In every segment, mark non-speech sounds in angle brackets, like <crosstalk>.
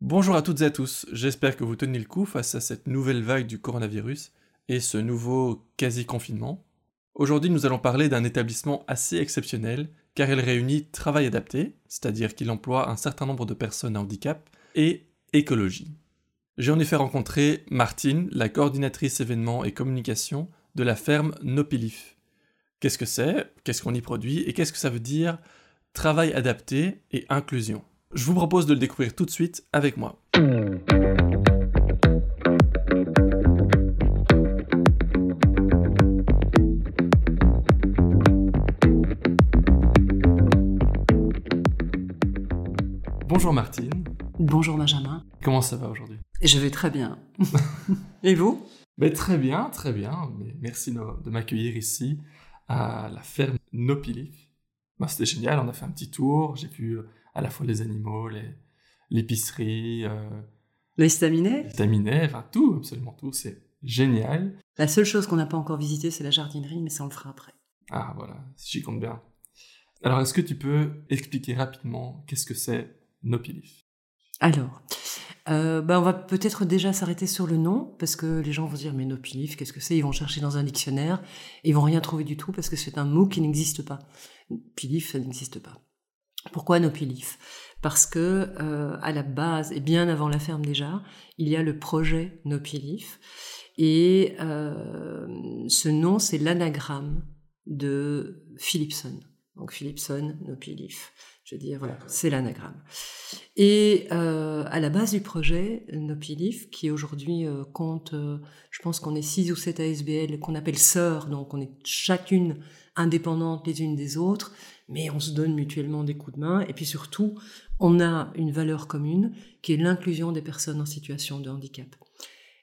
Bonjour à toutes et à tous, j'espère que vous tenez le coup face à cette nouvelle vague du coronavirus et ce nouveau quasi-confinement. Aujourd'hui nous allons parler d'un établissement assez exceptionnel car il réunit travail adapté, c'est-à-dire qu'il emploie un certain nombre de personnes à handicap, et écologie. J'ai en effet rencontré Martine, la coordinatrice événements et communication de la ferme Nopilif. Qu'est-ce que c'est? Qu'est-ce qu'on y produit? Et qu'est-ce que ça veut dire? Travail adapté et inclusion Je vous propose de le découvrir tout de suite avec moi. Bonjour Martine. Bonjour Benjamin. Comment ça va aujourd'hui? Je vais très bien. <laughs> Et vous? Mais Très bien, très bien. Merci de m'accueillir ici à la ferme Nopilif. Bah, C'était génial, on a fait un petit tour, j'ai euh, à la fois les animaux, l'épicerie, euh, les staminets, les staminets, enfin tout, absolument tout, c'est génial. La seule chose qu'on n'a pas encore visitée, c'est la jardinerie, mais ça on le fera après. Ah voilà, j'y compte bien. Alors est-ce que tu peux expliquer rapidement qu'est-ce que c'est Nopilif? Alors, euh, bah, on va peut-être déjà s'arrêter sur le nom, parce que les gens vont se dire, mais Nopilif, qu'est-ce que c'est? Ils vont chercher dans un dictionnaire, et ils vont rien trouver du tout, parce que c'est un mot qui n'existe pas. Pilif, ça n'existe pas. Pourquoi Nopilif Parce que euh, à la base, et bien avant la ferme déjà, il y a le projet Nopilif, et euh, ce nom, c'est l'anagramme de Philipson. Donc Philipson, Nopilif. Je veux dire, voilà, c'est l'anagramme. Et euh, à la base du projet, Nopilif, qui aujourd'hui euh, compte, euh, je pense qu'on est 6 ou 7 ASBL, qu'on appelle sœurs, donc on est chacune indépendante les unes des autres, mais on se donne mutuellement des coups de main. Et puis surtout, on a une valeur commune qui est l'inclusion des personnes en situation de handicap.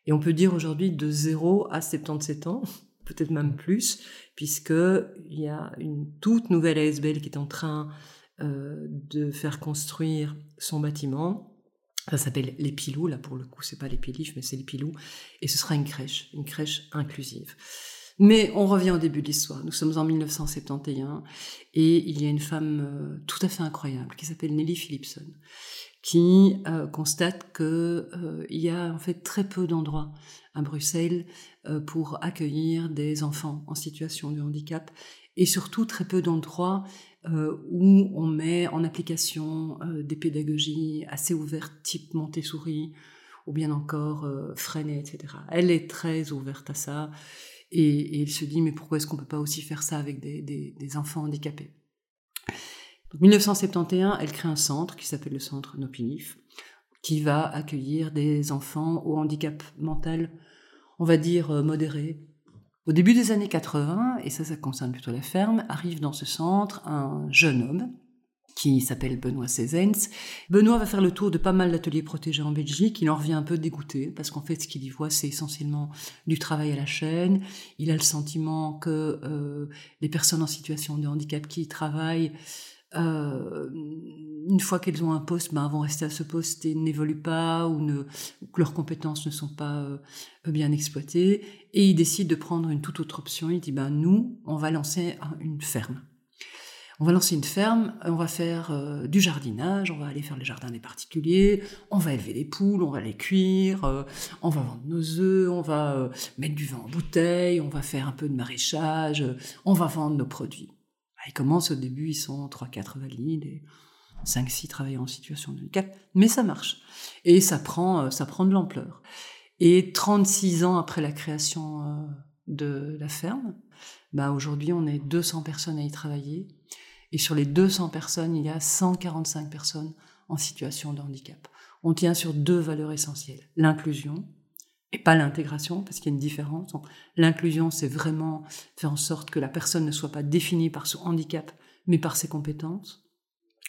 Et on peut dire aujourd'hui de 0 à 77 ans, <laughs> peut-être même plus, puisqu'il y a une toute nouvelle ASBL qui est en train euh, de faire construire son bâtiment. Ça s'appelle les Pilous, là pour le coup, c'est pas les Pilifs, mais c'est les Pilous. Et ce sera une crèche, une crèche inclusive. Mais on revient au début de l'histoire. Nous sommes en 1971 et il y a une femme euh, tout à fait incroyable qui s'appelle Nelly Philipson qui euh, constate que il y a en fait très peu d'endroits à Bruxelles pour accueillir des enfants en situation de handicap et surtout très peu d'endroits euh, où on met en application euh, des pédagogies assez ouvertes, type Montessori, ou bien encore euh, Freinet, etc. Elle est très ouverte à ça, et, elle se dit, mais pourquoi est-ce qu'on ne peut pas aussi faire ça avec des, enfants handicapés? En 1971, elle crée un centre qui s'appelle le centre Nopinif, qui va accueillir des enfants au handicap mental, on va dire modéré, au début des années 80, et ça, ça concerne plutôt la ferme, arrive dans ce centre un jeune homme qui s'appelle Benoît Cézens. Benoît va faire le tour de pas mal d'ateliers protégés en Belgique. Il en revient un peu dégoûté parce qu'en fait, ce qu'il y voit, c'est essentiellement du travail à la chaîne. Il a le sentiment que euh, les personnes en situation de handicap qui y travaillent euh, une fois qu'elles ont un poste, ben, vont rester à ce poste et n'évoluent pas ou, que leurs compétences ne sont pas euh, bien exploitées. Et il décide de prendre une toute autre option. Il dit, ben, nous, on va lancer une ferme. On va lancer une ferme, on va faire euh, du jardinage, on va aller faire les jardins des particuliers, on va élever des poules, on va les cuire, on va vendre nos œufs, on va mettre du vin en bouteille, on va faire un peu de maraîchage, on va vendre nos produits. Ils commencent au début, ils sont 3-4 valides et 5-6 travailleurs en situation de handicap, mais ça marche. Et ça prend, euh, ça prend de l'ampleur. Et 36 ans après la création euh, de la ferme, bah aujourd'hui on est 200 personnes à y travailler. Et sur les 200 personnes, il y a 145 personnes en situation de handicap. On tient sur deux valeurs essentielles. L'inclusion, et pas l'intégration, parce qu'il y a une différence. L'inclusion, c'est vraiment faire en sorte que la personne ne soit pas définie par son handicap, mais par ses compétences.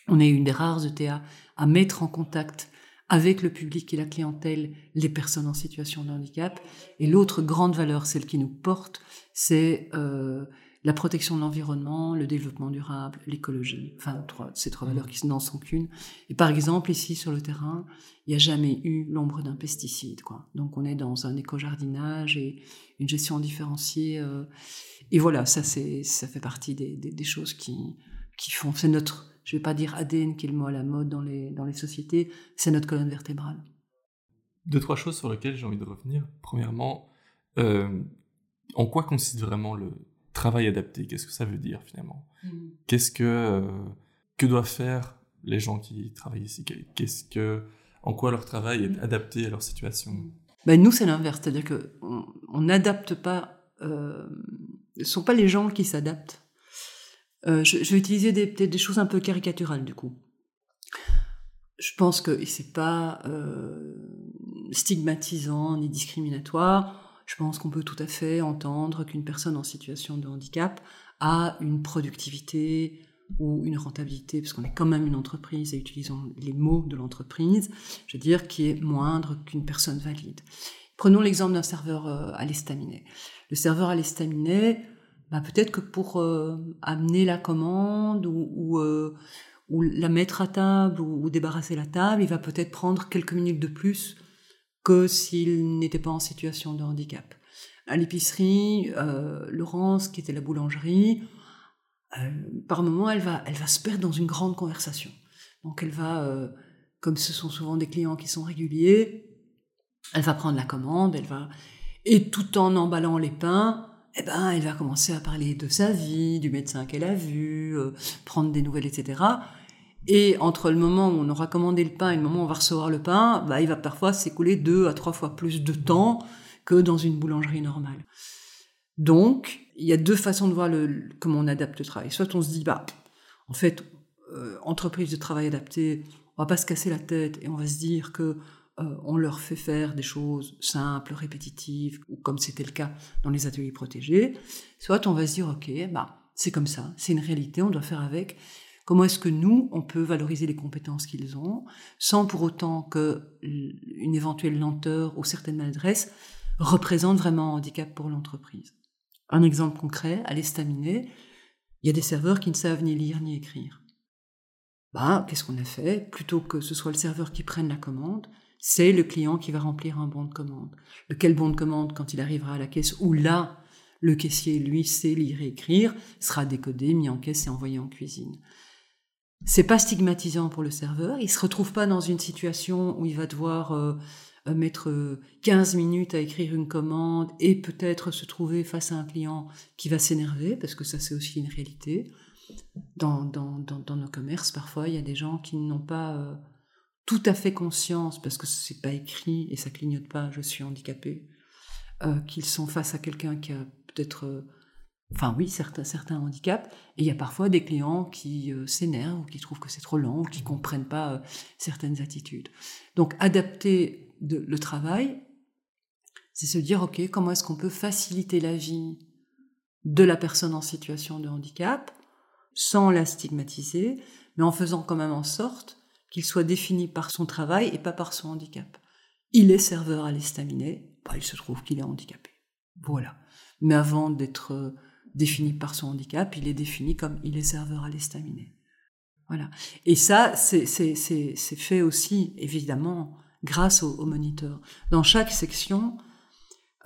On est une des rares ETA à mettre en contact avec le public et la clientèle les personnes en situation de handicap. Et l'autre grande valeur, celle qui nous porte, c'est euh, la protection de l'environnement, le développement durable, l'écologie, enfin trois, ces trois valeurs qui n'en sont qu'une. Et par exemple, ici sur le terrain, il n'y a jamais eu l'ombre d'un pesticide. Quoi. Donc on est dans un éco-jardinage et une gestion différenciée. Euh, et voilà, ça, c'est, ça fait partie des, des, choses qui, qui font... C'est notre, je vais pas dire ADN qui est le mot à la mode dans les, dans les sociétés, c'est notre colonne vertébrale. Deux, trois choses sur lesquelles j'ai envie de revenir. Premièrement, euh, en quoi consiste vraiment le travail adapté Qu'est-ce que ça veut dire finalement? Mm. Qu'est-ce que, euh, que doivent faire les gens qui travaillent ici? Qu'est-ce que, en quoi leur travail est mm. adapté à leur situation? Ben Nous, c'est l'inverse. C'est-à-dire qu'on n'adapte pas. Euh, ce ne sont pas les gens qui s'adaptent. Euh, je, vais utiliser des, peut-être des choses un peu caricaturales du coup. Je pense que c'est pas euh, stigmatisant ni discriminatoire. Je pense qu'on peut tout à fait entendre qu'une personne en situation de handicap a une productivité ou une rentabilité, parce qu'on est quand même une entreprise et utilisons les mots de l'entreprise, je veux dire, qui est moindre qu'une personne valide. Prenons l'exemple d'un serveur euh, à l'estaminet. Le serveur à l'estaminet, bah peut-être que pour euh, amener la commande ou, ou, euh, ou, la mettre à table ou, débarrasser la table, il va peut-être prendre quelques minutes de plus que s'il n'était pas en situation de handicap. À l'épicerie, euh, Laurence, qui était la boulangerie, euh, par moment, elle va, elle va se perdre dans une grande conversation. Donc elle va, euh, comme ce sont souvent des clients qui sont réguliers, elle va prendre la commande, elle va, et tout en emballant les pains, eh ben, elle va commencer à parler de sa vie, du médecin qu'elle a vu, prendre des nouvelles, etc. Et entre le moment où on aura commandé le pain et le moment où on va recevoir le pain, bah, il va parfois s'écouler deux à trois fois plus de temps que dans une boulangerie normale. Donc, il y a deux façons de voir comment on adapte le travail. Soit on se dit, bah, en fait, euh, entreprise de travail adapté, on va pas se casser la tête et on va se dire que euh, on leur fait faire des choses simples, répétitives, ou comme c'était le cas dans les ateliers protégés, soit on va se dire, ok, bah, c'est comme ça, c'est une réalité, on doit faire avec. Comment est-ce que nous, on peut valoriser les compétences qu'ils ont, sans pour autant que une éventuelle lenteur ou certaines maladresses représente vraiment un handicap pour l'entreprise? Un exemple concret, à l'estaminet, il y a des serveurs qui ne savent ni lire ni écrire. Bah, qu'est-ce qu'on a fait? Plutôt que ce soit le serveur qui prenne la commande, c'est le client qui va remplir un bon de commande. Lequel bon de commande, quand il arrivera à la caisse, où là, le caissier, lui, sait lire et écrire, sera décodé, mis en caisse et envoyé en cuisine. C'est pas stigmatisant pour le serveur. Il se retrouve pas dans une situation où il va devoir euh, mettre 15 euh, minutes à écrire une commande et peut-être se trouver face à un client qui va s'énerver, parce que ça c'est aussi une réalité. Dans, nos commerces, parfois, il y a des gens qui n'ont pas euh, tout à fait conscience, parce que c'est pas écrit et ça clignote pas, je suis handicapé, euh, qu'ils sont face à quelqu'un qui a peut-être, euh, enfin oui, certains, certains handicaps, et il y a parfois des clients qui euh, s'énervent ou qui trouvent que c'est trop lent ou qui comprennent pas certaines attitudes. Donc adapter le travail, c'est se dire, ok, comment est-ce qu'on peut faciliter la vie de la personne en situation de handicap sans la stigmatiser, mais en faisant quand même en sorte qu'il soit défini par son travail et pas par son handicap. Il est serveur à l'estaminet, bah, il se trouve qu'il est handicapé. Voilà. Mais avant d'être euh, défini par son handicap, il est défini comme il est serveur à l'estaminet. Voilà. Et ça, c'est fait aussi, évidemment, grâce au, moniteur. Dans chaque section,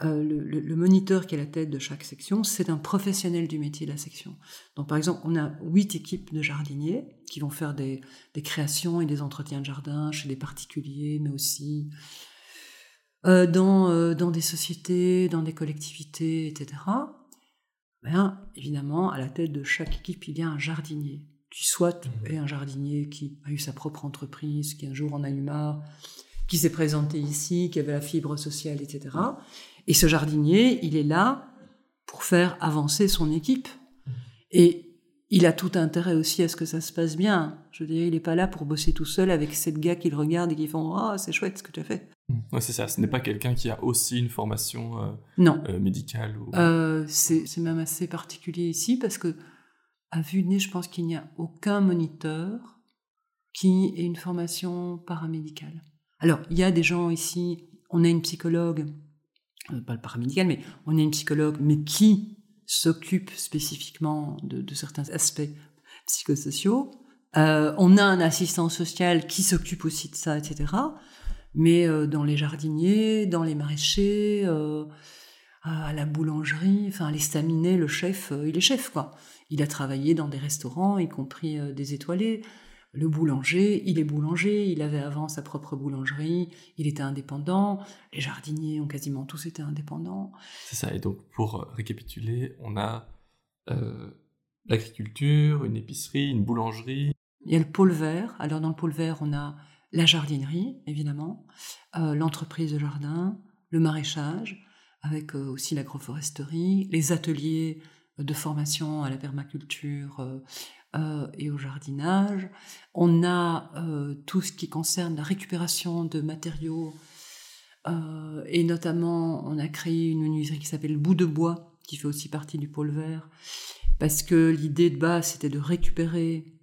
euh, le, moniteur qui est la tête de chaque section, c'est un professionnel du métier de la section. Donc, par exemple, on a huit équipes de jardiniers qui vont faire des, créations et des entretiens de jardin chez des particuliers, mais aussi euh, dans, euh, dans des sociétés, dans des collectivités, etc. Bien, évidemment, à la tête de chaque équipe, il y a un jardinier, qui soit est un jardinier qui a eu sa propre entreprise, qui un jour en a eu marre, qui s'est présenté ici, qui avait la fibre sociale, etc. Et ce jardinier, il est là pour faire avancer son équipe. Et il a tout intérêt aussi à ce que ça se passe bien. Je veux dire, il n'est pas là pour bosser tout seul avec sept gars qui le regardent et qui font Ah, c'est chouette ce que tu as fait. Mmh. Ouais, c'est ça. Ce n'est pas quelqu'un qui a aussi une formation euh, non. Euh, médicale. Ou... Euh, c'est même assez particulier ici parce que, à vue de nez, je pense qu'il n'y a aucun moniteur qui ait une formation paramédicale. Alors, il y a des gens ici, on a une psychologue euh, pas le paramédical, mais on est une psychologue, mais qui s'occupe spécifiquement de, certains aspects psychosociaux. Euh, on a un assistant social qui s'occupe aussi de ça, etc. Mais euh, dans les jardiniers, dans les maraîchers, à la boulangerie, enfin les staminets, le chef, il est chef quoi. Il a travaillé dans des restaurants, y compris des étoilés. Le boulanger, il est boulanger, il avait avant sa propre boulangerie, il était indépendant, les jardiniers ont quasiment tous été indépendants. C'est ça, et donc pour récapituler, on a l'agriculture, une épicerie, une boulangerie. Il y a le pôle vert, alors dans le pôle vert, on a la jardinerie, évidemment, l'entreprise de jardin, le maraîchage, avec euh, aussi l'agroforesterie, les ateliers de formation à la permaculture euh, euh, et au jardinage. On a tout ce qui concerne la récupération de matériaux et notamment on a créé une menuiserie qui s'appelle Bout de bois qui fait aussi partie du pôle vert parce que l'idée de base c'était de récupérer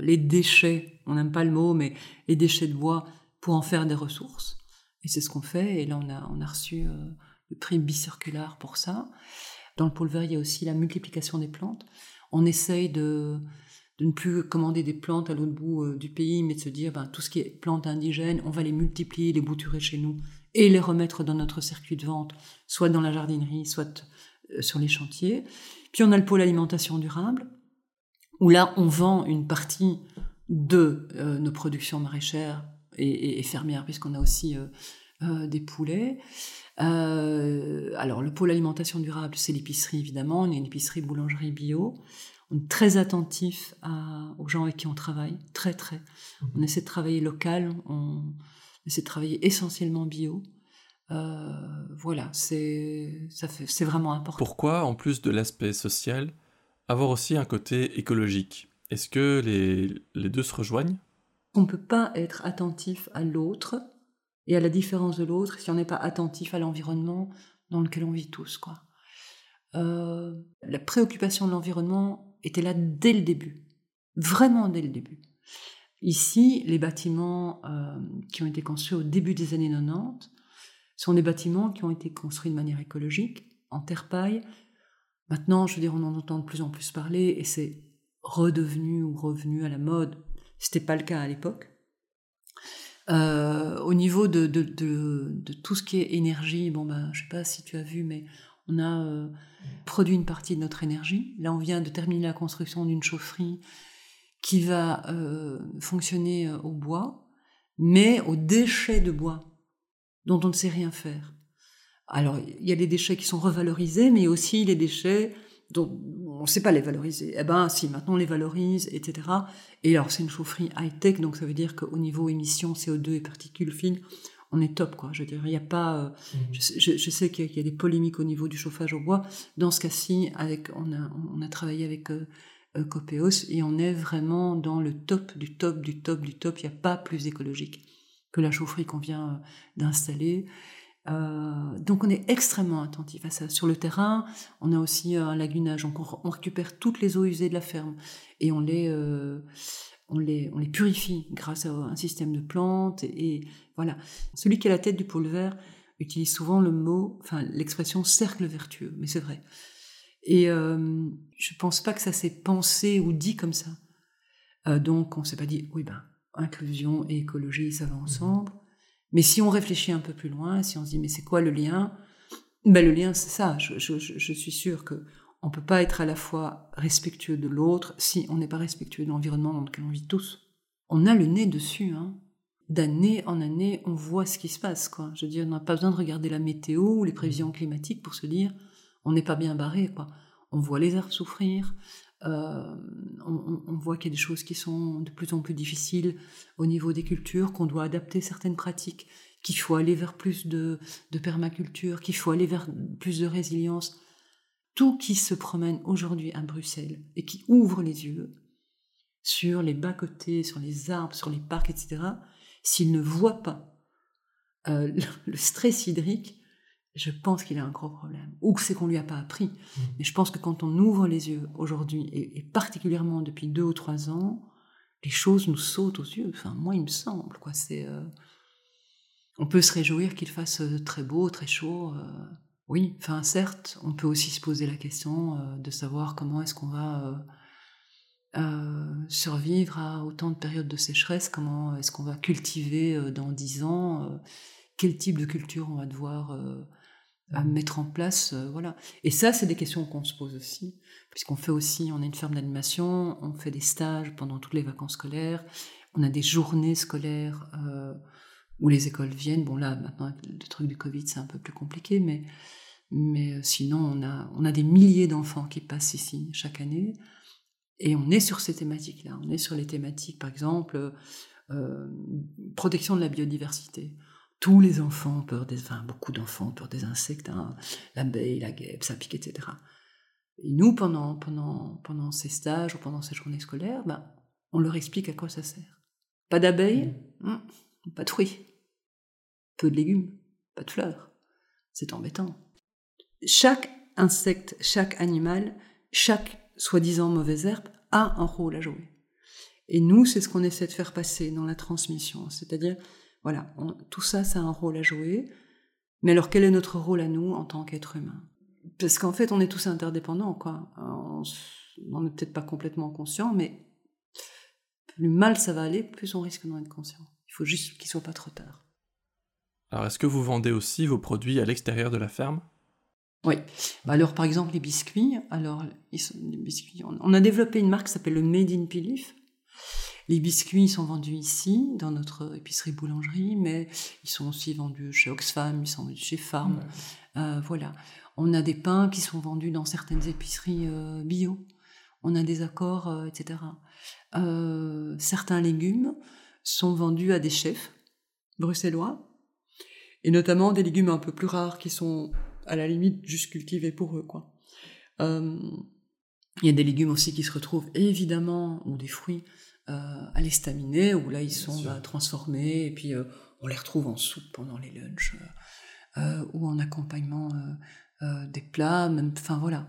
les déchets, on n'aime pas le mot, mais les déchets de bois pour en faire des ressources. Et c'est ce qu'on fait. Et là, on a, reçu euh, le prix bicirculaire pour ça. Dans le pôle vert, il y a aussi la multiplication des plantes. On essaye de, ne plus commander des plantes à l'autre bout euh, du pays, mais de se dire, ben, tout ce qui est plantes indigènes, on va les multiplier, les bouturer chez nous et les remettre dans notre circuit de vente, soit dans la jardinerie, soit euh, sur les chantiers. Puis on a le pôle alimentation durable, où là, on vend une partie de nos productions maraîchères et, fermière, puisqu'on a aussi euh, euh, des poulets. Euh, alors, le pôle alimentation durable, c'est l'épicerie, évidemment. On a une épicerie boulangerie bio. On est très attentif aux gens avec qui on travaille, très, très. Mhm. On essaie de travailler local, on essaie de travailler essentiellement bio. voilà, c'est vraiment important. Pourquoi, en plus de l'aspect social, avoir aussi un côté écologique Est-ce que les, les deux se rejoignent? On ne peut pas être attentif à l'autre et à la différence de l'autre si on n'est pas attentif à l'environnement dans lequel on vit tous. Quoi. Euh, la préoccupation de l'environnement était là dès le début, vraiment dès le début. Ici, les bâtiments euh, qui ont été construits au début des années 90 sont des bâtiments qui ont été construits de manière écologique, en terre-paille. Maintenant, je veux dire, on en entend de plus en plus parler et c'est redevenu ou revenu à la mode c'était pas le cas à l'époque. Euh, au niveau de, tout ce qui est énergie, bon ben, je sais pas si tu as vu, mais on a euh, produit une partie de notre énergie. Là, on vient de terminer la construction d'une chaufferie qui va euh, fonctionner au bois, mais aux déchets de bois dont on ne sait rien faire. Alors, il y a les déchets qui sont revalorisés, mais aussi les déchets dont on ne sait pas les valoriser. Eh ben, si, maintenant on les valorise, etc. Et alors, c'est une chaufferie high-tech, donc ça veut dire qu'au niveau émissions CO2 et particules fines, on est top, quoi. Je veux dire, il n'y a pas. Euh, mhm. je, sais qu'il y, a des polémiques au niveau du chauffage au bois. Dans ce cas-ci, avec, on a, on a travaillé avec euh, euh, Copeos et on est vraiment dans le top du top du top du top. Il n'y a pas plus écologique que la chaufferie qu'on vient d'installer. Euh, donc on est extrêmement attentif à ça. Sur le terrain, on a aussi un lagunage, on, récupère toutes les eaux usées de la ferme et on les, euh, on les, on les purifie grâce à un système de plantes. Et, voilà. Celui qui a la tête du pôle vert utilise souvent le mot, enfin l'expression cercle vertueux, mais c'est vrai. Et euh, je pense pas que ça s'est pensé ou dit comme ça. Euh, donc on s'est pas dit, oui ben, inclusion et écologie, ça va ensemble. Mais si on réfléchit un peu plus loin, si on se dit mais c'est quoi le lien? Ben, Le lien c'est ça, je, suis sûre que on peut pas être à la fois respectueux de l'autre si on n'est pas respectueux de l'environnement dans lequel on vit tous. On a le nez dessus, hein. D'année en année, on voit ce qui se passe, quoi. Je veux dire, on n'a pas besoin de regarder la météo ou les prévisions climatiques pour se dire on n'est pas bien barré, quoi. On voit les arbres souffrir, euh, on, voit qu'il y a des choses qui sont de plus en plus difficiles au niveau des cultures, qu'on doit adapter certaines pratiques, qu'il faut aller vers plus de, permaculture, qu'il faut aller vers plus de résilience. Tout qui se promène aujourd'hui à Bruxelles et qui ouvre les yeux sur les bas-côtés, sur les arbres, sur les parcs, etc., s'il ne voit pas euh, <laughs> le stress hydrique, je pense qu'il a un gros problème. Ou que c'est qu'on lui a pas appris. Mm. Mais je pense que quand on ouvre les yeux aujourd'hui, et, particulièrement depuis deux ou trois ans, les choses nous sautent aux yeux. Enfin, moi, il me semble. Quoi. C'est, euh, On peut se réjouir qu'il fasse euh, très beau, très chaud. Euh, oui, enfin, certes, on peut aussi se poser la question de savoir comment est-ce qu'on va survivre à autant de périodes de sécheresse, comment est-ce qu'on va cultiver dans dix ans, quel type de culture on va devoir à mettre en place, voilà. Et ça, c'est des questions qu'on se pose aussi, puisqu'on fait aussi, on a une ferme d'animation, on fait des stages pendant toutes les vacances scolaires, on a des journées scolaires où les écoles viennent. Bon là, maintenant, le truc du Covid, c'est un peu plus compliqué, mais, mais euh, sinon, on a, on a des milliers d'enfants qui passent ici chaque année. Et on est sur ces thématiques-là. On est sur les thématiques, par exemple, euh, protection de la biodiversité. Tous les enfants ont peur des, enfin, beaucoup d'enfants ont peur des insectes, hein, l'abeille, la guêpe, ça pique, etc. Et nous, pendant, pendant, pendant ces stages ou pendant ces journées scolaires, ben, on leur explique à quoi ça sert. Pas d'abeilles, mmh. Hum, pas de fruits peu de légumes, pas de fleurs. C'est embêtant. Chaque insecte, chaque animal, chaque soi-disant mauvaise herbe a un rôle à jouer. Et nous, c'est ce qu'on essaie de faire passer dans la transmission. C'est-à-dire, voilà, tout ça, ça a un rôle à jouer. Mais alors, quel est notre rôle à nous en tant qu'être humain Parce qu'en fait, on est tous interdépendants, quoi. On n'est peut-être pas complètement conscient, mais plus mal ça va aller, plus on risque d'en être conscient. Il faut juste qu'il soit pas trop tard. Alors, est-ce que vous vendez aussi vos produits à l'extérieur de la ferme? Oui. Bah, alors, par exemple, les biscuits. Alors, les biscuits. On a développé une marque qui s'appelle le Made in Pilif. Les biscuits sont vendus ici, dans notre épicerie-boulangerie, mais ils sont aussi vendus chez Oxfam, ils sont vendus chez Farm. Euh, voilà. On a des pains qui sont vendus dans certaines épiceries euh, bio. On a des accords, euh, etc. certains légumes sont vendus à des chefs bruxellois et notamment des légumes un peu plus rares qui sont à la limite juste cultivés pour eux. Quoi. Il y a des légumes aussi qui se retrouvent évidemment, ou des fruits, à l'estaminet, où là ils sont bah, transformés, et puis euh, on les retrouve en soupe pendant les lunchs, ou en accompagnement des plats, même, enfin voilà.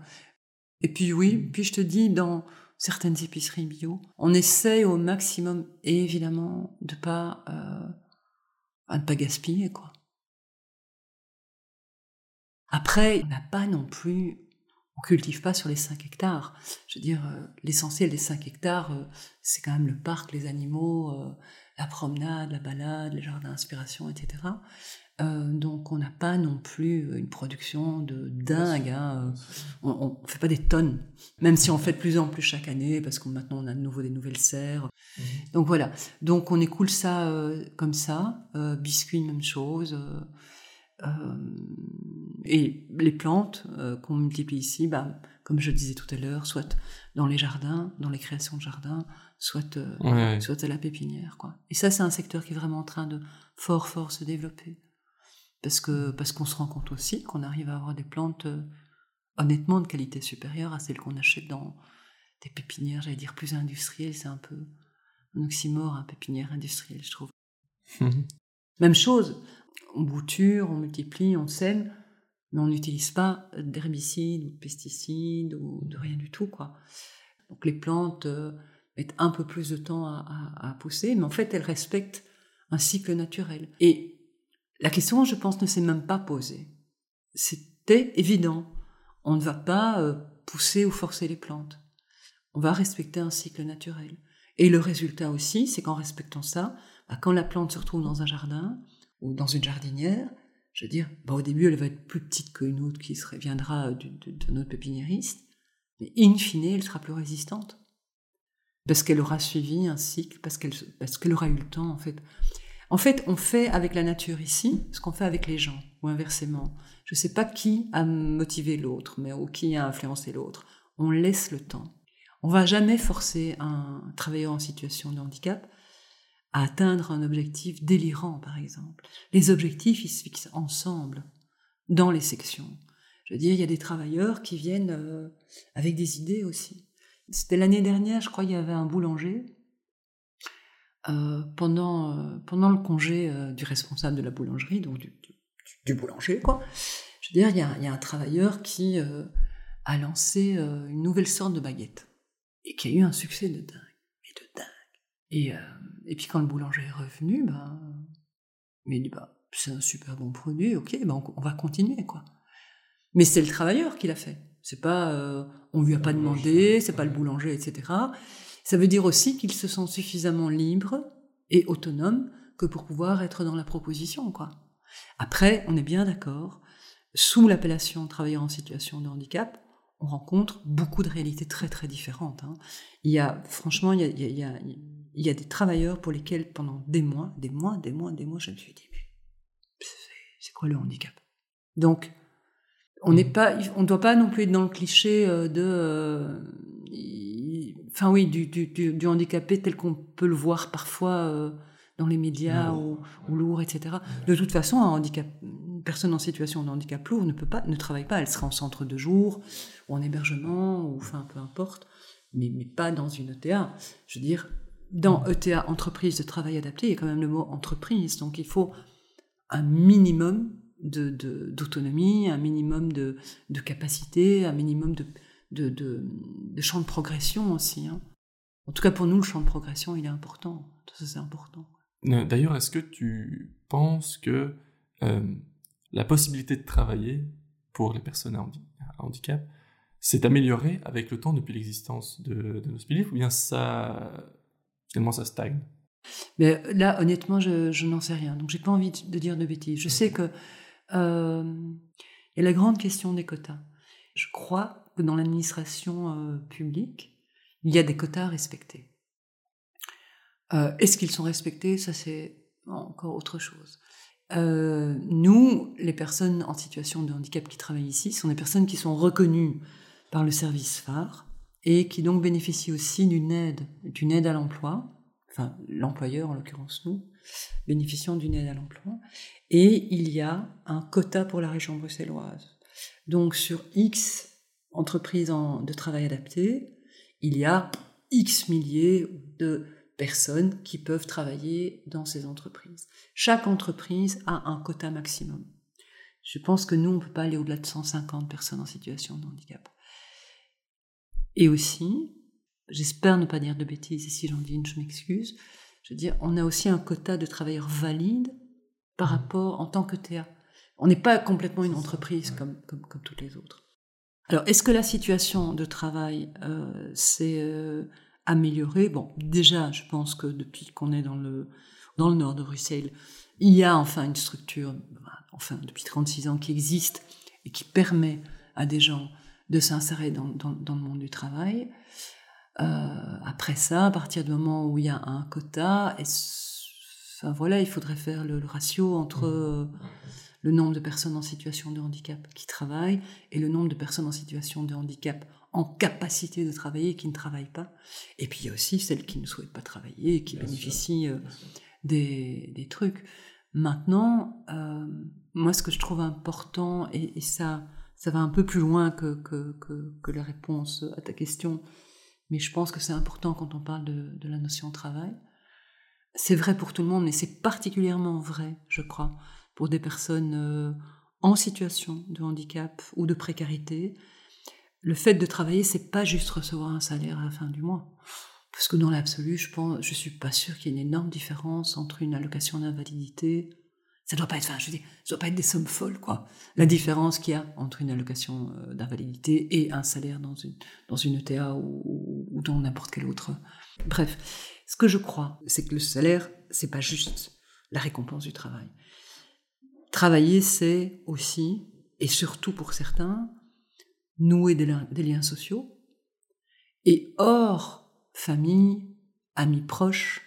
Et puis oui, mm. puis je te dis, dans certaines épiceries bio, on essaye au maximum, évidemment, de pas, de pas gaspiller, quoi. Après, on n'a pas non plus, on cultive pas sur les 5 hectares. Je veux dire, euh, l'essentiel des 5 hectares, euh, c'est quand même le parc, les animaux, euh, la promenade, la balade, les jardins d'inspiration, etc. donc on n'a pas non plus une production de dingue. Hein, on ne fait pas des tonnes, même si on fait de plus en plus chaque année, parce que maintenant on a de nouveau des nouvelles serres. Mmh. Donc voilà. Donc on écoule ça comme ça. biscuits, même chose. Euh, et les plantes euh, qu'on multiplie ici, bah, comme je disais tout à l'heure, soit dans les jardins, dans les créations de jardins, soit, euh, soit à la pépinière. Quoi. Et ça, c'est un secteur qui est vraiment en train de fort, fort se développer. Parce que parce qu'on se rend compte aussi qu'on arrive à avoir des plantes honnêtement de qualité supérieure à celles qu'on achète dans des pépinières, j'allais dire plus industrielles. C'est un peu un oxymore, un pépinière industrielle, je trouve. <laughs> Même chose, on bouture, on multiplie, on sème, mais on n'utilise pas d'herbicides ou de pesticides ou de rien du tout. Quoi. Donc les plantes euh, mettent un peu plus de temps à, pousser, mais en fait elles respectent un cycle naturel. Et la question, je pense, ne s'est même pas posée. C'était évident. On ne va pas euh, pousser ou forcer les plantes. On va respecter un cycle naturel. Et le résultat aussi, c'est qu'en respectant ça, bah, quand la plante se retrouve dans un jardin, ou dans une jardinière, je veux dire, bah, au début, elle va être plus petite qu'une autre qui viendra d'un autre pépiniériste, mais in fine, elle sera plus résistante. Parce qu'elle aura suivi un cycle, parce qu'elle aura eu le temps, en fait. En fait, on fait avec la nature ici ce qu'on fait avec les gens, ou inversement. Je ne sais pas qui a motivé l'autre, mais ou qui a influencé l'autre. On laisse le temps. On va jamais forcer un travailleur en situation de handicap à atteindre un objectif délirant, par exemple. Les objectifs, ils se fixent ensemble, dans les sections. Je veux dire, il y a des travailleurs qui viennent euh, avec des idées aussi. C'était l'année dernière, je crois, il y avait un boulanger. Euh, pendant, euh, pendant le congé du responsable de la boulangerie, donc du, boulanger, quoi. Je veux dire, il y a, il y a un travailleur qui a lancé une nouvelle sorte de baguette et qui a eu un succès de dingue, et de dingue. Et et puis quand le boulanger est revenu, ben, il dit bah, c'est un super bon produit, ok, ben on, va continuer quoi. Mais c'est le travailleur qui l'a fait. C'est pas, euh, on lui a pas demandé, c'est pas le boulanger, etc. Ça veut dire aussi qu'il se sent suffisamment libre et autonome que pour pouvoir être dans la proposition quoi. Après, on est bien d'accord. sous l'appellation travailleurs en situation de handicap, on rencontre beaucoup de réalités très très différentes. Hein. Il y a, franchement, il y a, il y, a, il y a des travailleurs pour lesquels pendant des mois, des mois, des mois, des mois, je me suis dit, c'est quoi le handicap? Donc, on n'est pas, on ne doit pas non plus être dans le cliché euh, de, euh, enfin oui, du, du, du, handicapé tel qu'on peut le voir parfois euh, dans les médias ou, ou, lourd, etc. De toute façon, un handicap, une personne en situation de handicap lourd ne peut pas, ne travaille pas. Elle sera en centre de jour ou en hébergement ou enfin peu importe, mais, mais pas dans une ETA. Je veux dire, dans ETA, entreprise de travail adapté, il y a quand même le mot entreprise. Donc il faut un minimum de, d'autonomie, un minimum de, de, capacité, un minimum de, de, de, champ de progression aussi. Hein. En tout cas, pour nous, le champ de progression, il est important. Ça, c'est important. D'ailleurs, est-ce que tu penses que euh, la possibilité de travailler pour les personnes à handicap s'est améliorée avec le temps depuis l'existence de, de nos ou bien ça, finalement, ça stagne mais là, honnêtement, je, je n'en sais rien. Donc, j'ai pas envie de dire de bêtises. Je sais que euh, il y a la grande question des quotas. Je crois que dans l'administration euh, publique, il y a des quotas respectés. Euh, Est-ce qu'ils sont respectés? Ça, c'est encore autre chose. Euh, nous, les personnes en situation de handicap qui travaillent ici, sont des personnes qui sont reconnues par le service phare et qui donc bénéficient aussi d'une aide, d'une aide à l'emploi, enfin l'employeur en l'occurrence nous, bénéficiant d'une aide à l'emploi, et il y a un quota pour la région bruxelloise. Donc sur X entreprises de travail adapté, il y a X milliers de personnes qui peuvent travailler dans ces entreprises. Chaque entreprise a un quota maximum. Je pense que nous, on ne peut pas aller au-delà de 150 personnes en situation de handicap. Et aussi, j'espère ne pas dire de bêtises, et si j'en dis une, je m'excuse, je veux dire, on a aussi un quota de travailleurs valides par mmh. rapport en tant que TA. On n'est pas complètement une entreprise comme, comme, comme, toutes les autres. Alors, est-ce que la situation de travail euh, s'est euh, améliorée? Bon, déjà, je pense que depuis qu'on est dans le, dans le nord de Bruxelles, il y a enfin une structure, enfin depuis 36 ans, qui existe et qui permet à des gens de s'insérer dans, dans, dans, le monde du travail. Euh, après ça, à partir du moment où il y a un quota, enfin voilà, il faudrait faire le, ratio entre mmh. euh, le nombre de personnes en situation de handicap qui travaillent et le nombre de personnes en situation de handicap en capacité de travailler et qui ne travaillent pas. Et puis il y a aussi celles qui ne souhaitent pas travailler et qui bénéficient euh, des, des, trucs. Maintenant, euh, moi ce que je trouve important, et, et, ça, ça va un peu plus loin que, que, que, la réponse à ta question, mais je pense que c'est important quand on parle de, de la notion travail. C'est vrai pour tout le monde, mais c'est particulièrement vrai, je crois, pour des personnes euh, en situation de handicap ou de précarité. Le fait de travailler, c'est pas juste recevoir un salaire à la fin du mois. Parce que dans l'absolu, je pense, je suis pas sûre qu'il y ait une énorme différence entre une allocation d'invalidité ça doit pas être, enfin, je dis, ça doit pas être des sommes folles, quoi. La différence qu'il y a entre une allocation euh, d'invalidité et un salaire dans une, dans une ETA ou, dans n'importe quel autre. Bref. Ce que je crois, c'est que le salaire, c'est pas juste la récompense du travail. Travailler, c'est aussi, et surtout pour certains, nouer des, des liens sociaux. Et hors famille, amis proches,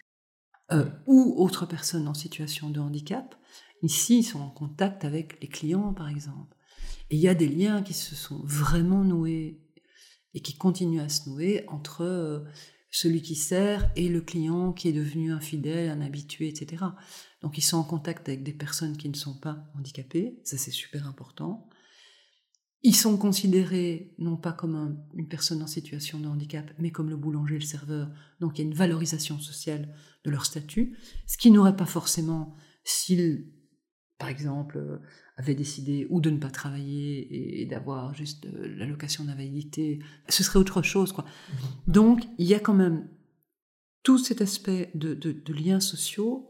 euh, ou autres personnes en situation de handicap, Ici, ils sont en contact avec les clients, par exemple. Et il y a des liens qui se sont vraiment noués et qui continuent à se nouer entre euh, celui qui sert et le client qui est devenu infidèle, un habitué, etc. Donc ils sont en contact avec des personnes qui ne sont pas handicapées, ça c'est super important. Ils sont considérés non pas comme une personne en situation de handicap, mais comme le boulanger, le serveur. Donc il y a une valorisation sociale de leur statut, ce qui n'aurait pas forcément s'ils par exemple, euh, avait décidé ou de ne pas travailler et, d'avoir juste euh, l'allocation d'invalidité, ce serait autre chose, quoi. Mmh. Donc, il y a quand même tout cet aspect de, liens sociaux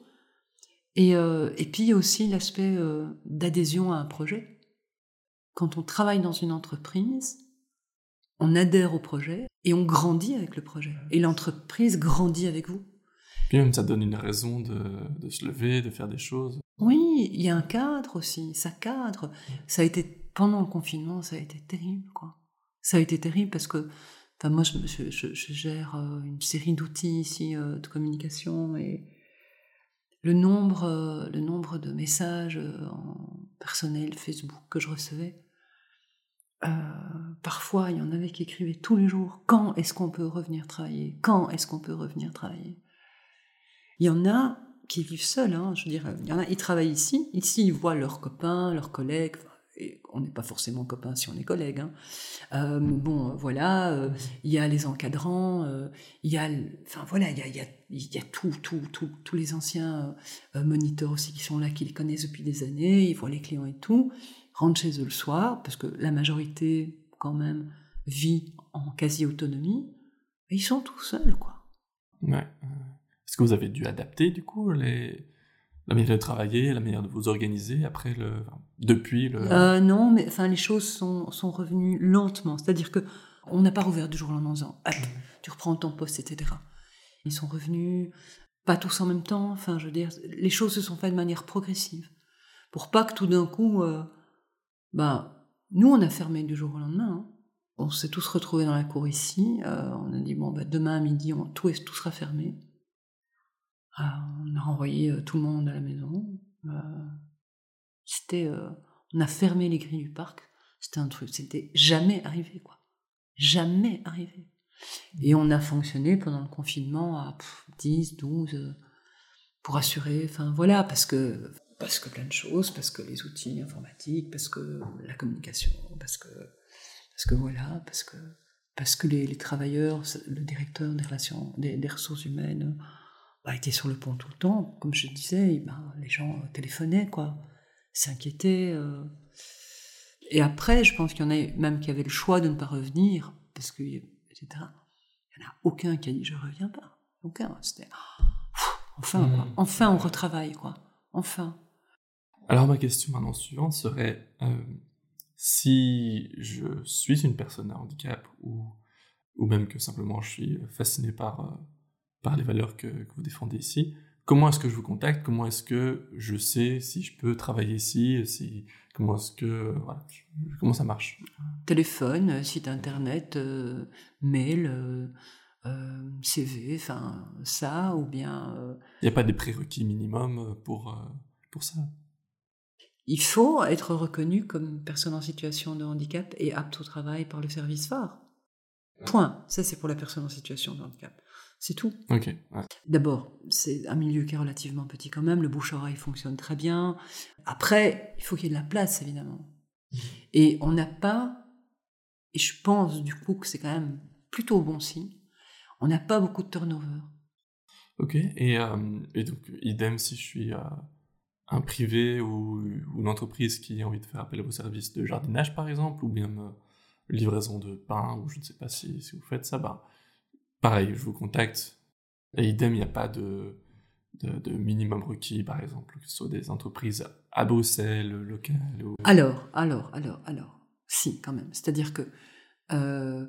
et, euh, et puis aussi l'aspect d'adhésion à un projet. Quand on travaille dans une entreprise, on adhère au projet et on grandit avec le projet. Et l'entreprise grandit avec vous. Puis même, ça donne une raison de, de se lever, de faire des choses. Oui, il y a un cadre aussi, ça cadre. Ça a été pendant le confinement, ça a été terrible, quoi. Ça a été terrible parce que, enfin, moi, je, gère euh, une série d'outils ici euh, de communication et le nombre, euh, le nombre de messages en personnel Facebook que je recevais, parfois, il y en avait qui écrivaient tous les jours quand est-ce qu'on peut revenir travailler? Quand est-ce qu'on peut revenir travailler? Il y en a qui vivent seuls, hein, je veux dire, il y en a, ils travaillent ici, ici ils voient leurs copains, leurs collègues, on n'est pas forcément copains si on est collègues. Hein. Euh, bon, voilà, euh, il y a les encadrants, euh, il y a, enfin voilà, il y a, y a, y a tout, tout, tout, tous les anciens moniteurs aussi qui sont là, qui les connaissent depuis des années, ils voient les clients et tout, rentrent chez eux le soir, parce que la majorité, quand même, vit en quasi-autonomie, ils sont tout seuls, quoi. Ouais. Est-ce que vous avez dû adapter, du coup, les la manière de travailler, la manière de vous organiser après le, depuis le. Euh, non, mais enfin les choses sont, sont revenues lentement. C'est-à-dire que on n'a pas rouvert du jour au lendemain en disant tu reprends ton poste, etc. Ils sont revenus pas tous en même temps. Enfin, je veux dire, les choses se sont faites de manière progressive pour pas que tout d'un coup, euh, ben nous on a fermé du jour au lendemain. Hein. On s'est tous retrouvés dans la cour ici. Euh, on a dit bon ben, demain à midi on, tout, tout sera fermé. Euh, on a renvoyé euh, tout le monde à la maison. Euh, c'était, on a fermé les grilles du parc. C'était un truc, c'était jamais arrivé, quoi. Jamais arrivé. Et on a fonctionné pendant le confinement à 10, 12, pour assurer, enfin voilà, parce que, parce que plein de choses, parce que les outils informatiques, parce que la communication, parce que, parce que voilà, parce que, parce que les, travailleurs, le directeur des relations, des ressources humaines, bah, était sur le pont tout le temps. Comme je disais, ben, les gens téléphonaient, quoi, s'inquiétaient. Euh. Et après, je pense qu'il y en a même qui avaient le choix de ne pas revenir, parce que, etc. Il n'y en a aucun qui a dit je reviens pas. Aucun. C'était enfin, mmh. enfin on retravaille, quoi. Enfin. Alors ma question maintenant suivante serait euh, si je suis une personne à handicap ou, ou même que simplement je suis fasciné par euh, par les valeurs que, vous défendez ici. Comment est-ce que je vous contacte? Comment est-ce que je sais si je peux travailler ici? Si, Comment est-ce que voilà, comment ça marche? Téléphone, euh, site internet, euh, mail, euh, CV, enfin ça, ou bien. Il n'y a pas des prérequis minimum pour pour ça? Il faut être reconnu comme personne en situation de handicap et apte au travail par le service phare. Point. Ça, c'est pour la personne en situation de handicap. C'est tout. D'abord, c'est un milieu qui est relativement petit quand même. Le bouche-oreille fonctionne très bien. Après, il faut qu'il y ait de la place, évidemment. <laughs> Et on n'a pas, et je pense du coup que c'est quand même plutôt bon signe, on n'a pas beaucoup de turnover. Ok, et, euh, et, donc idem si je suis euh, un privé ou, une entreprise qui a envie de faire appel à vos services de jardinage par exemple, ou bien euh, livraison de pain, ou je ne sais pas si, si vous faites ça, bah, pareil, je vous contacte. Et idem, il n'y a pas de, de, minimum requis, par exemple, que ce soit des entreprises à Bruxelles, locales. Alors, alors, alors, alors, si, quand même. C'est-à-dire que euh,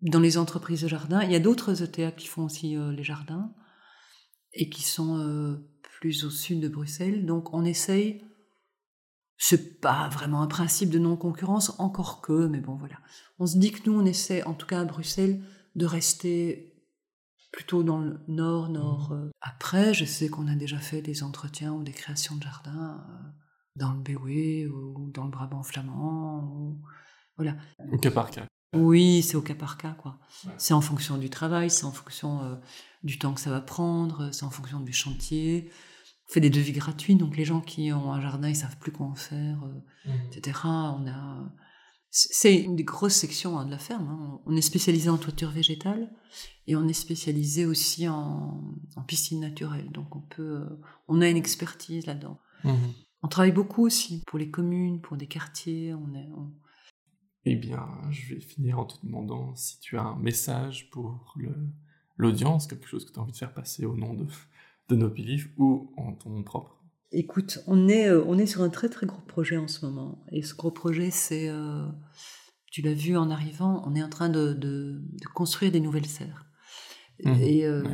dans les entreprises de jardin, il y a d'autres ETA qui font aussi euh, les jardins et qui sont euh, plus au sud de Bruxelles. Donc, on essaye. C'est pas vraiment un principe de non-concurrence, encore que, mais bon, voilà. On se dit que nous, on essaie, en tout cas à Bruxelles, de rester plutôt dans le nord, nord. Euh. Après, je sais qu'on a déjà fait des entretiens ou des créations de jardins euh, dans le Béoué ou dans le Brabant flamand. Ou... Voilà. Au cas par cas. Oui, c'est au cas par cas, quoi. C'est en fonction du travail, c'est en fonction euh, du temps que ça va prendre, c'est en fonction du chantier. On fait des devis gratuits, donc les gens qui ont un jardin, ils savent plus quoi en faire, mmh. etc. On a c'est une des grosses sections hein, de la ferme. Hein. On est spécialisé en toiture végétale et on est spécialisé aussi en, piscine naturelle. Donc on peut, euh, on a une expertise là-dedans. Mmh on travaille beaucoup aussi pour les communes, pour des quartiers. On est, Eh bien, je vais finir en te demandant si tu as un message pour l'audience, quelque chose que tu as envie de faire passer au nom de, de nos ou en ton nom propre. Écoute, on est, euh, on est sur un très très gros projet en ce moment. Et ce gros projet, c'est, euh, tu l'as vu en arrivant, on est en train de, de, construire des nouvelles serres. Mmh. et euh,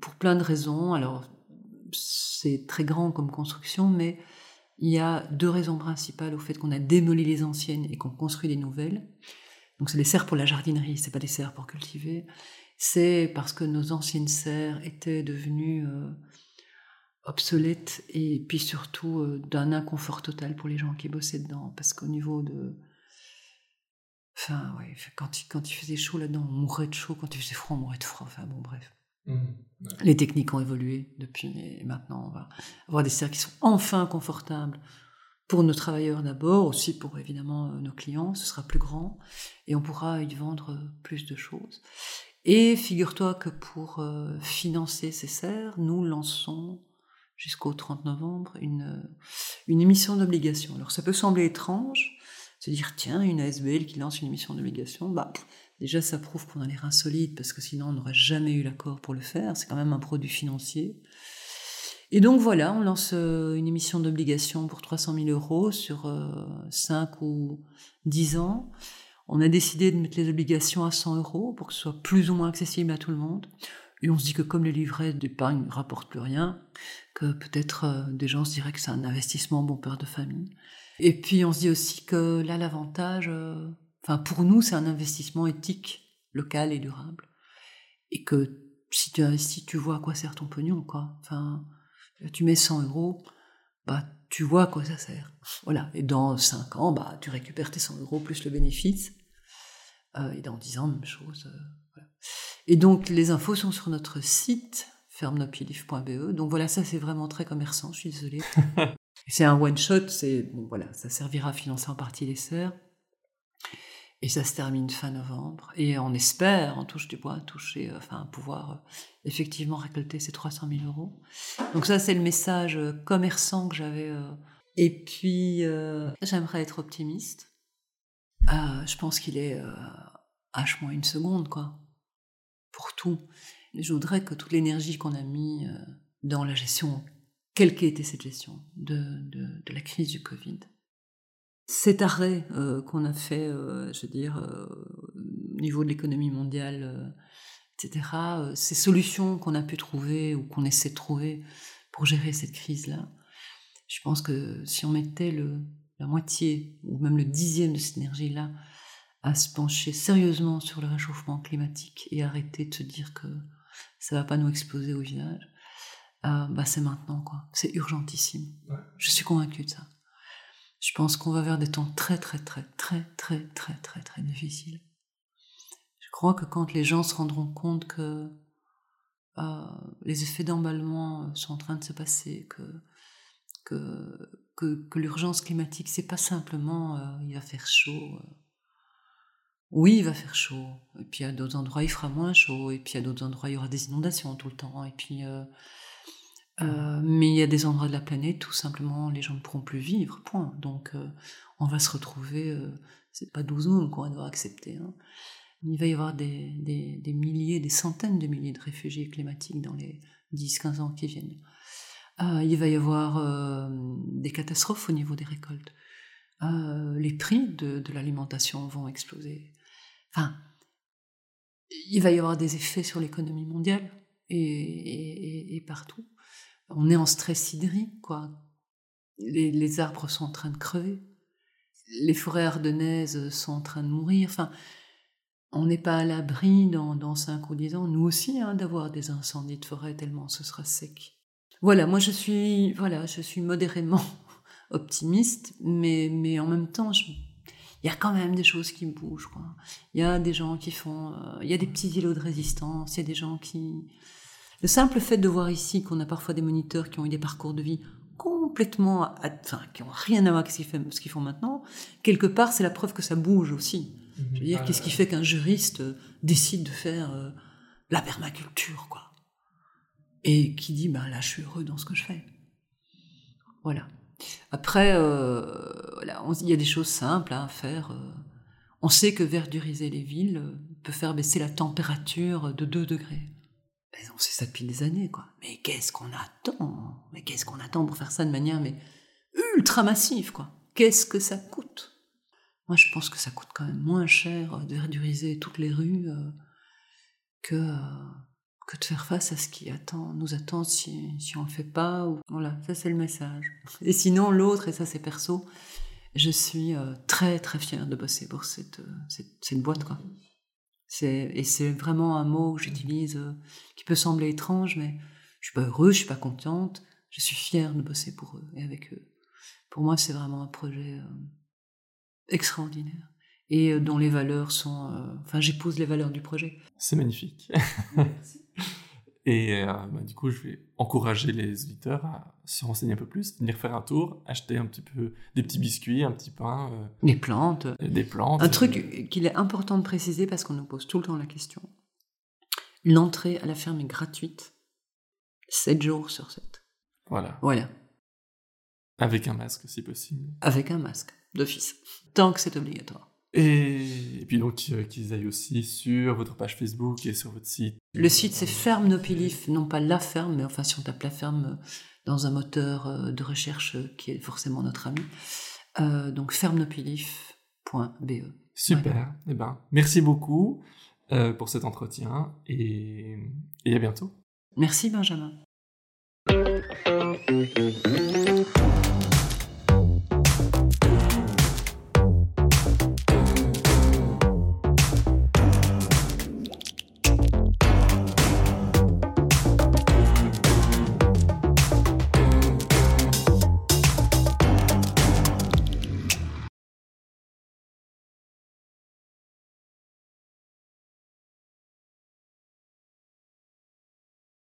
pour plein de raisons. Alors, c'est très grand comme construction, mais Il y a deux raisons principales au fait qu'on a démoli les anciennes et qu'on construit des nouvelles. Donc c'est des serres pour la jardinerie, c'est pas des serres pour cultiver. C'est parce que nos anciennes serres étaient devenues euh, obsolètes et puis surtout euh, d'un inconfort total pour les gens qui bossaient dedans. Parce qu'au niveau de... Enfin, ouais, quand, il, quand il faisait chaud là-dedans, on mourait de chaud. Quand il faisait froid, on mourait de froid. Enfin bon, bref. Mmh, les techniques ont évolué depuis et maintenant on va avoir des serres qui sont enfin confortables pour nos travailleurs d'abord, aussi pour évidemment euh, nos clients, ce sera plus grand et on pourra y vendre plus de choses. Et figure-toi que pour euh, financer ces serres, nous lançons jusqu'au 30 novembre une, une émission d'obligation. Alors ça peut sembler étrange, se dire tiens, une ASBL qui lance une émission d'obligation, bah déjà ça prouve qu'on a l'air insolite parce que sinon on n'aurait jamais eu l'accord pour le faire, c'est quand même un produit financier. Et donc voilà, on lance euh, une émission d'obligation pour 300 000 euros sur 5 euh, ou 10 ans. On a décidé de mettre les obligations à 100 euros pour que ce soit plus ou moins accessible à tout le monde. Et on se dit que comme les livrets d'épargne ne rapportent plus rien, que peut-être euh, des gens se diraient que c'est un investissement bon père de famille. Et puis on se dit aussi que là l'avantage, enfin pour nous c'est un investissement éthique, local et durable. Et que si tu investis, tu vois à quoi sert ton pognon, quoi. Enfin, tu mets 100 euros, bah, tu vois à quoi ça sert. Voilà. Et dans 5 ans, bah, tu récupères tes 100 euros plus le bénéfice. Euh, et dans 10 ans, même chose. Euh, et donc, les infos sont sur notre site, fermenopilif.be. Donc voilà, ça c'est vraiment très commerçant, je suis désolée. <laughs> c'est un one-shot, c'est, bon voilà, ça servira à financer en partie les serres. Et ça se termine fin novembre. Et on espère, en touche du bois, toucher, euh, enfin, pouvoir euh, effectivement récolter ces 300 000 euros. Donc ça, c'est le message euh, commerçant que j'avais. Et puis, j'aimerais être optimiste. je pense qu'il est H une seconde, quoi. Pour tout. Je voudrais que toute l'énergie qu'on a mis dans la gestion, quelle qu'ait été cette gestion de, de, la crise du Covid, cet arrêt euh, qu'on a fait, euh, je veux dire, euh, au niveau de l'économie mondiale, etc., ces solutions qu'on a pu trouver ou qu'on essaie de trouver pour gérer cette crise-là, je pense que si on mettait le, la moitié ou même le dixième de cette énergie-là à se pencher sérieusement sur le réchauffement climatique et arrêter de se dire que ça va pas nous exploser au visage, bah c'est maintenant quoi, c'est urgentissime. Je suis convaincue de ça je pense qu'on va vers des temps très très très très très très très très difficiles. Je crois que quand les gens se rendront compte que euh, les effets d'emballement sont en train de se passer, que que, que, que l'urgence climatique, c'est pas simplement euh, il va faire chaud. Euh. Oui, il va faire chaud. Et puis à d'autres endroits, il fera moins chaud. Et puis à d'autres endroits, il y aura des inondations tout le temps. Et puis euh, mais il y a des endroits de la planète, tout simplement, les gens ne pourront plus vivre, point. Donc, euh, on va se retrouver, euh, c'est pas 12 mondes qu'on va accepter. Hein. Il va y avoir des, milliers, des centaines de milliers de réfugiés climatiques dans les 10-15 ans qui viennent. il va y avoir des catastrophes au niveau des récoltes. les prix de l'alimentation vont exploser. Enfin, il va y avoir des effets sur l'économie mondiale et, partout on est en stress hydrique, quoi. Les, arbres sont en train de crever, les forêts ardennaises sont en train de mourir. Enfin, on n'est pas à l'abri dans, dans 5 ou 10 ans, nous aussi, hein, d'avoir des incendies de forêt tellement ce sera sec. Voilà, moi je suis, voilà, je suis modérément <laughs> optimiste, mais, mais en même temps, il y a quand même des choses qui bougent. Quoi. Il y a des gens qui font, euh, il y a des petits îlots de résistance, il y a des gens qui, le simple fait de voir ici qu'on a parfois des moniteurs qui ont eu des parcours de vie complètement, enfin, qui n'ont rien à voir avec ce qu'ils font maintenant, quelque part, c'est la preuve que ça bouge aussi. Mhm. Je veux dire, qu'est-ce qui fait qu'un juriste euh, décide de faire euh, la permaculture, quoi Et qui dit, ben là, je suis heureux dans ce que je fais. Voilà. Après, euh, il y a des choses simples à faire. on sait que verduriser les villes peut faire baisser la température de 2 degrés on sait ça depuis des années, quoi. Mais qu'est-ce qu'on attend? Mais qu'est-ce qu'on attend pour faire ça de manière mais ultra massive, quoi? Qu'est-ce que ça coûte? Moi, je pense que ça coûte quand même moins cher de verduriser toutes les rues euh, que, que de faire face à ce qui attend, nous attend si, si on le fait pas. Ou... Voilà, ça c'est le message. Et sinon, l'autre, et ça c'est perso, je suis euh, très très fière de bosser pour cette, euh, cette, cette boîte. Quoi. Et c'est vraiment un mot que j'utilise euh, qui peut sembler étrange, mais je suis pas heureuse, je suis pas contente, je suis fière de bosser pour eux et avec eux. Pour moi, c'est vraiment un projet extraordinaire et dont les valeurs sont. enfin, j'épouse les valeurs du projet. C'est magnifique. Et euh, bah, du coup, je vais encourager les auditeurs à se renseigner un peu plus, venir faire un tour, acheter un petit peu des petits biscuits, un petit pain. Euh, des plantes. Des plantes. Un truc qu'il est important de préciser parce qu'on nous pose tout le temps la question. L'entrée à la ferme est gratuite, 7 jours sur 7. Voilà. Voilà. Avec un masque, si possible. Avec un masque, d'office. Tant que c'est obligatoire. Et, puis donc euh, qu'ils aillent aussi sur votre page Facebook et sur votre site. Le site c'est Ferme Nopilif, non pas la ferme, mais enfin si on tape la ferme euh, dans un moteur euh, de recherche qui est forcément notre ami. donc fermenopilif.be. Super. Eh ben, merci beaucoup pour cet entretien et, et à bientôt. Merci Benjamin.